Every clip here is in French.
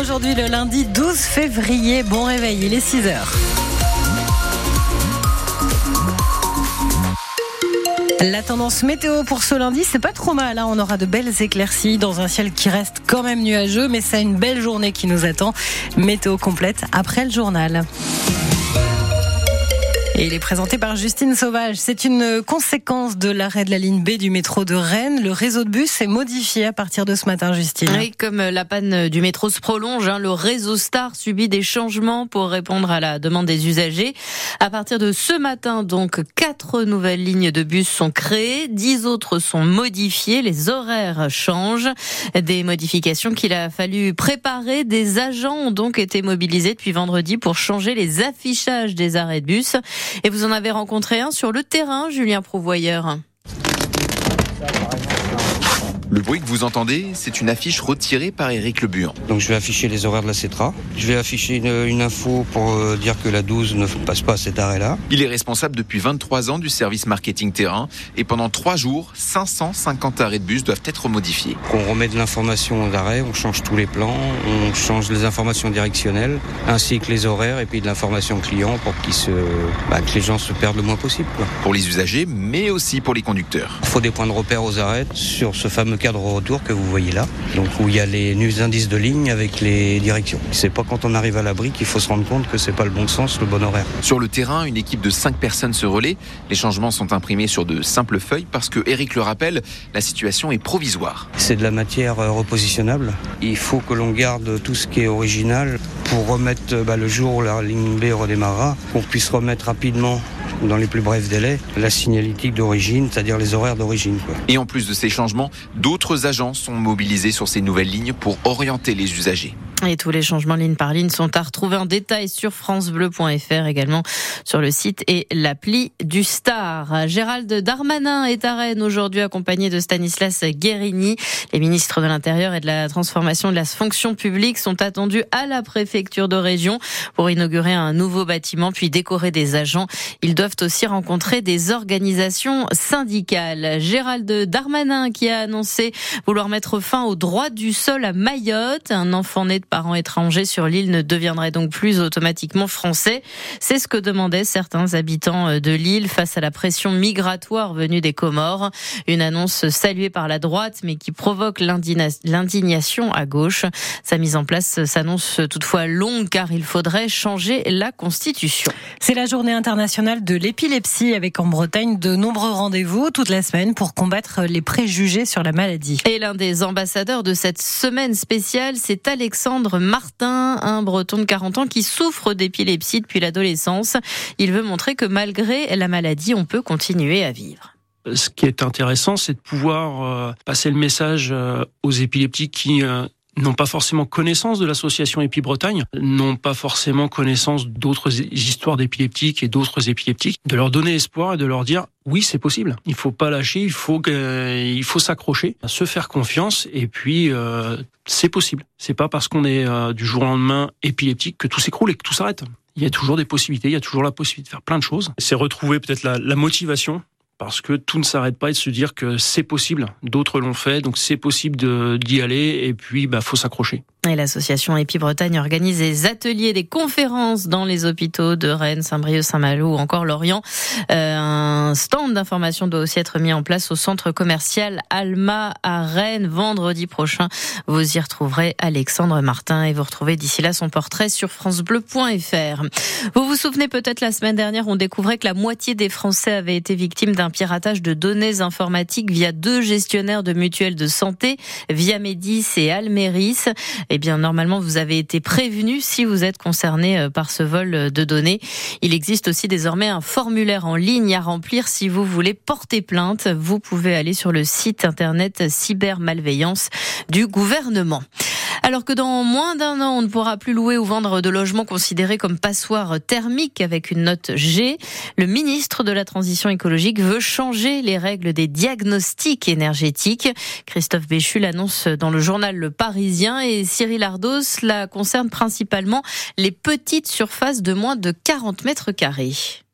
aujourd'hui le lundi 12 février. Bon réveil, il est 6 heures. La tendance météo pour ce lundi, c'est pas trop mal. Hein. On aura de belles éclaircies dans un ciel qui reste quand même nuageux, mais c'est une belle journée qui nous attend. Météo complète après le journal. Et il est présenté par Justine Sauvage. C'est une conséquence de l'arrêt de la ligne B du métro de Rennes. Le réseau de bus est modifié à partir de ce matin, Justine. Oui, comme la panne du métro se prolonge, hein, le réseau Star subit des changements pour répondre à la demande des usagers. À partir de ce matin, donc, quatre nouvelles lignes de bus sont créées, dix autres sont modifiées, les horaires changent. Des modifications qu'il a fallu préparer. Des agents ont donc été mobilisés depuis vendredi pour changer les affichages des arrêts de bus. Et vous en avez rencontré un sur le terrain, Julien Prouvoyeur. Le bruit que vous entendez, c'est une affiche retirée par Éric Lebuan. Donc je vais afficher les horaires de la CETRA. Je vais afficher une, info pour euh, dire que la 12 ne passe pas à cet arrêt-là. Il est responsable depuis 23 ans du service marketing terrain et pendant 3 jours, 550 arrêts de bus doivent être modifiés. On remet de l'information d'arrêt, on change tous les plans, on change les informations directionnelles ainsi que les horaires et puis de l'information client pour se, bah, que les gens se perdent le moins possible. Pour les usagers, mais aussi pour les conducteurs. Il faut des points de repère aux arrêts sur ce fameux cadre retour que vous voyez là, donc où il y a les indices de ligne avec les directions. C'est pas quand on arrive à l'abri qu'il faut se rendre compte que c'est pas le bon sens, le bon horaire. Sur le terrain, une équipe de 5 personnes se relaie. Les changements sont imprimés sur de simples feuilles parce que Eric le rappelle, la situation est provisoire. C'est de la matière euh, repositionnable. Il faut que l'on garde tout ce qui est original pour remettre bah, le jour où la ligne B redémarrera, qu'on puisse remettre rapidement dans les plus brefs délais, la signalétique d'origine, c'est-à-dire les horaires d'origine. Et en plus de ces changements, d'autres agents sont mobilisés sur ces nouvelles lignes pour orienter les usagers. Et tous les changements ligne par ligne sont à retrouver en détail sur francebleu.fr également sur le site et l'appli du Star. Gérald Darmanin est à Rennes aujourd'hui accompagné de Stanislas Guérini. Les ministres de l'Intérieur et de la Transformation de la fonction publique sont attendus à la préfecture de région pour inaugurer un nouveau bâtiment puis décorer des agents. Ils doivent aussi rencontrer des organisations syndicales. Gérald Darmanin qui a annoncé vouloir mettre fin au droit du sol à Mayotte. Un enfant né de parents étrangers sur l'île ne deviendrait donc plus automatiquement français. C'est ce que demandaient certains habitants euh, de l'île face à la pression migratoire venue des Comores. Une annonce saluée par la droite mais qui provoque l'indignation à gauche. Sa mise en place s'annonce toutefois longue car il faudrait changer la Constitution. C'est la journée internationale de l'épilepsie avec en Bretagne de nombreux rendez-vous toute la semaine pour combattre les préjugés sur la maladie. Et l'un des ambassadeurs de cette semaine spéciale, c'est Alexandre Martin, un breton de 40 ans qui souffre d'épilepsie depuis l'adolescence. Il veut montrer que malgré la maladie, on peut continuer à vivre. Ce qui est intéressant, c'est de pouvoir euh, passer le message euh, aux épileptiques qui euh, n'ont pas forcément connaissance de l'association Épi Bretagne, n'ont pas forcément connaissance d'autres histoires d'épileptiques et d'autres épileptiques, de leur donner espoir et de leur dire oui, c'est possible. Il faut pas lâcher, il faut il faut s'accrocher, se faire confiance et puis euh, c'est possible. C'est pas parce qu'on est euh, du jour au lendemain épileptique que tout s'écroule et que tout s'arrête. Il y a toujours des possibilités, il y a toujours la possibilité de faire plein de choses. C'est retrouver peut-être la, la motivation parce que tout ne s'arrête pas et de se dire que c'est possible. D'autres l'ont fait, donc c'est possible d'y aller et puis bah faut s'accrocher. Et l'association Épi Bretagne organise des ateliers, des conférences dans les hôpitaux de Rennes, Saint-Brieuc, Saint-Malo ou encore Lorient. Euh, un stand d'information doit aussi être mis en place au centre commercial Alma à Rennes vendredi prochain. Vous y retrouverez Alexandre Martin et vous retrouvez d'ici là son portrait sur francebleu.fr. Vous vous souvenez peut-être la semaine dernière, on découvrait que la moitié des Français avaient été victimes d'un piratage de données informatiques via deux gestionnaires de mutuelles de santé, via Médis et Almeris eh bien normalement vous avez été prévenu si vous êtes concerné euh, par ce vol euh, de données. Il existe aussi désormais un formulaire en ligne à remplir si vous voulez porter plainte. Vous pouvez aller sur le site internet cybermalveillance du gouvernement. Alors que dans moins d'un an, on ne pourra plus louer ou vendre de logements considérés comme passoires thermiques avec une note G, le ministre de la Transition écologique veut changer les règles des diagnostics énergétiques. Christophe Béchu l'annonce dans le journal Le Parisien et Cyril Ardos la concerne principalement les petites surfaces de moins de 40 mètres carrés.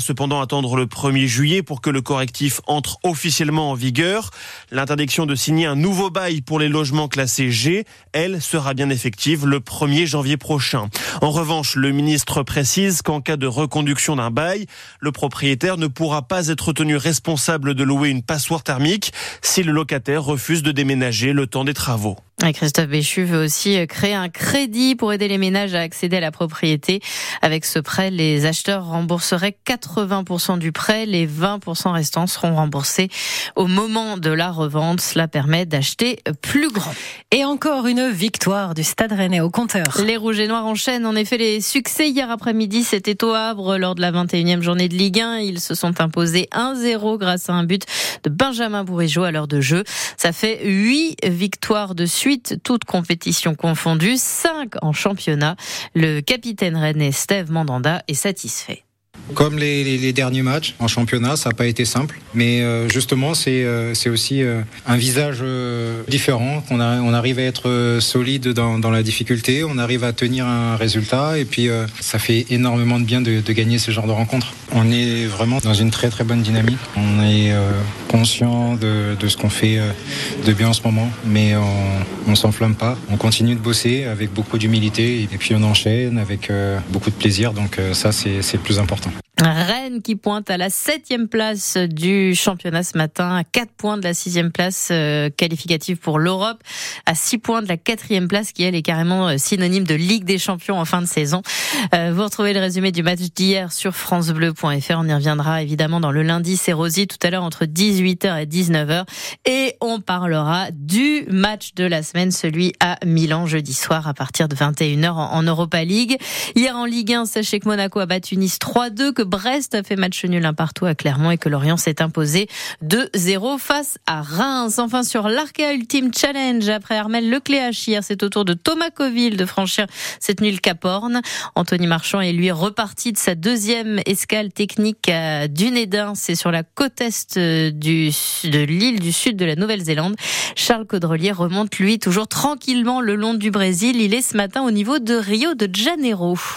cependant attendre le 1er juillet pour que le correctif entre officiellement en vigueur. L'interdiction de signer un nouveau bail pour les logements classés G, elle, sera bien effective le 1er janvier prochain. En revanche, le ministre précise qu'en cas de reconduction d'un bail, le propriétaire ne pourra pas être tenu responsable de louer une passoire thermique si le locataire refuse de déménager le temps des travaux. Christophe Béchu veut aussi créer un crédit pour aider les ménages à accéder à la propriété. Avec ce prêt, les acheteurs rembourseraient 80% du prêt. Les 20% restants seront remboursés au moment de la revente. Cela permet d'acheter plus grand. Et encore une victoire du Stade Rennais au compteur. Les Rouges et Noirs enchaînent en effet les succès. Hier après-midi, c'était au Havre lors de la 21e journée de Ligue 1. Ils se sont imposés 1-0 grâce à un but de Benjamin Bourigeau à l'heure de jeu. Ça fait 8 victoires de suite toutes compétitions confondues, 5 en championnat. Le capitaine rennais Steve Mandanda est satisfait. Comme les, derniers matchs en championnat, ça n'a pas été simple. Mais euh, justement, c'est euh, aussi euh, un visage différent, qu'on on arrive à être solide dans, la difficulté, on arrive à tenir un résultat et puis ça fait énormément de bien de, gagner ce genre de rencontres. On est vraiment dans une très très bonne dynamique. On est conscient de, ce qu'on fait de bien en ce moment, mais on ne s'enflamme pas. On continue de bosser avec beaucoup d'humilité et puis on enchaîne avec beaucoup de plaisir. Donc ça, c'est le plus important. Rennes qui pointe à la septième place du championnat ce matin, à 4 points de la sixième place euh, qualificative pour l'Europe, à 6 points de la quatrième place qui elle est carrément euh, synonyme de Ligue des Champions en fin de saison. Euh, vous retrouvez le résumé du match d'hier sur francebleu.fr. On y reviendra évidemment dans le lundi, c'est Rosy tout à l'heure entre 18h et 19h et on parlera du match de la semaine, celui à Milan jeudi soir à partir de 21h en Europa League. Hier en Ligue 1, sachez que Monaco a battu Nice 3-2 que Brest a fait match nul un partout à Clermont et que Lorient s'est imposé 2-0 face à Reims. Enfin sur l'Arca Ultimate Challenge après Armel Lecléache hier, c'est au tour de Thomas Coville de franchir cette nulle Caporne. Anthony Marchand est lui reparti de sa deuxième escale technique à Dunedin, c'est sur la côte est du, de l'île du sud de la Nouvelle-Zélande. Charles Caudrelier remonte lui toujours tranquillement le long du Brésil. Il est ce matin au niveau de Rio de Janeiro.